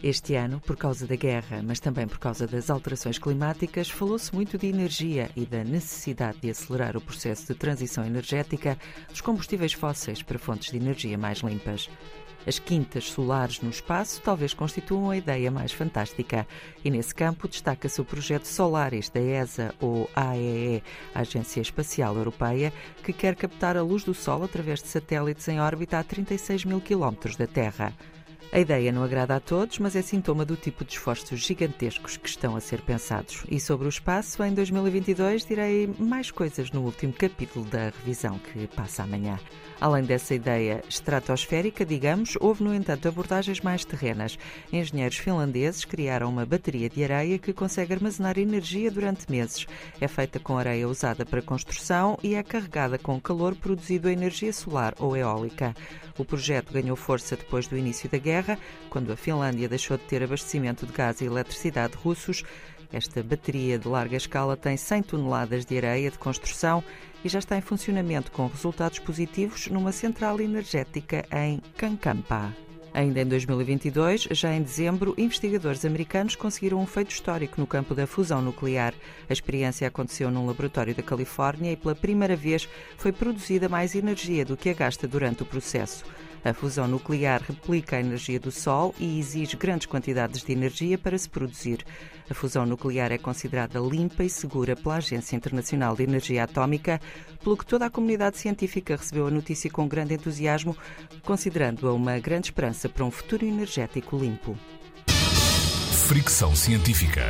Este ano, por causa da guerra, mas também por causa das alterações climáticas, falou-se muito de energia e da necessidade de acelerar o processo de transição energética dos combustíveis fósseis para fontes de energia mais limpas. As quintas solares no espaço talvez constituam a ideia mais fantástica. E nesse campo destaca-se o projeto Solaris da ESA, ou AEE, Agência Espacial Europeia, que quer captar a luz do Sol através de satélites em órbita a 36 mil quilómetros da Terra. A ideia não agrada a todos, mas é sintoma do tipo de esforços gigantescos que estão a ser pensados. E sobre o espaço, em 2022 direi mais coisas no último capítulo da revisão que passa amanhã. Além dessa ideia estratosférica, digamos, houve, no entanto, abordagens mais terrenas. Engenheiros finlandeses criaram uma bateria de areia que consegue armazenar energia durante meses. É feita com areia usada para construção e é carregada com calor produzido a energia solar ou eólica. O projeto ganhou força depois do início da guerra, quando a Finlândia deixou de ter abastecimento de gás e eletricidade russos. Esta bateria de larga escala tem 100 toneladas de areia de construção e já está em funcionamento com resultados positivos numa central energética em Cancampa. Ainda em 2022, já em dezembro, investigadores americanos conseguiram um feito histórico no campo da fusão nuclear. A experiência aconteceu num laboratório da Califórnia e pela primeira vez foi produzida mais energia do que a gasta durante o processo. A fusão nuclear replica a energia do Sol e exige grandes quantidades de energia para se produzir. A fusão nuclear é considerada limpa e segura pela Agência Internacional de Energia Atómica, pelo que toda a comunidade científica recebeu a notícia com grande entusiasmo, considerando-a uma grande esperança para um futuro energético limpo. Fricção Científica.